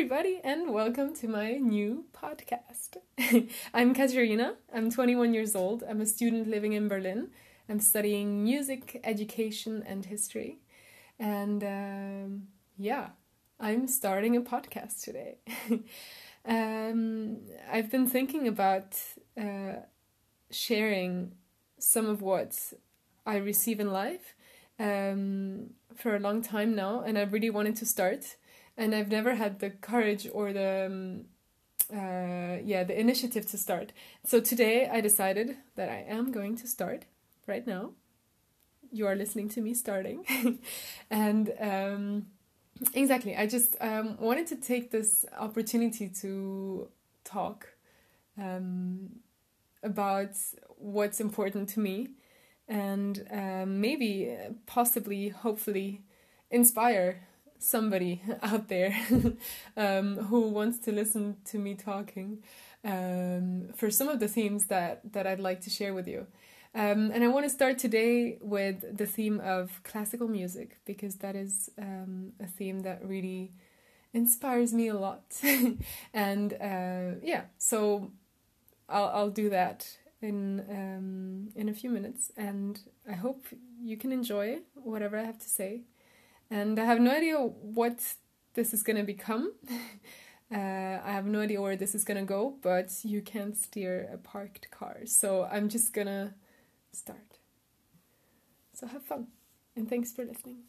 everybody, and welcome to my new podcast. I'm Katerina. I'm 21 years old. I'm a student living in Berlin. I'm studying music, education, and history. And um, yeah, I'm starting a podcast today. um, I've been thinking about uh, sharing some of what I receive in life um, for a long time now, and I really wanted to start and I've never had the courage or the um, uh, yeah the initiative to start. So today I decided that I am going to start right now. You are listening to me starting, and um, exactly I just um, wanted to take this opportunity to talk um, about what's important to me and um, maybe possibly hopefully inspire somebody out there um, who wants to listen to me talking um, for some of the themes that, that I'd like to share with you. Um, and I want to start today with the theme of classical music because that is um, a theme that really inspires me a lot. and uh, yeah, so I'll, I'll do that in um, in a few minutes, and I hope you can enjoy whatever I have to say and I have no idea what this is gonna become. uh, I have no idea where this is gonna go, but you can't steer a parked car, so I'm just gonna start. So have fun, and thanks for listening.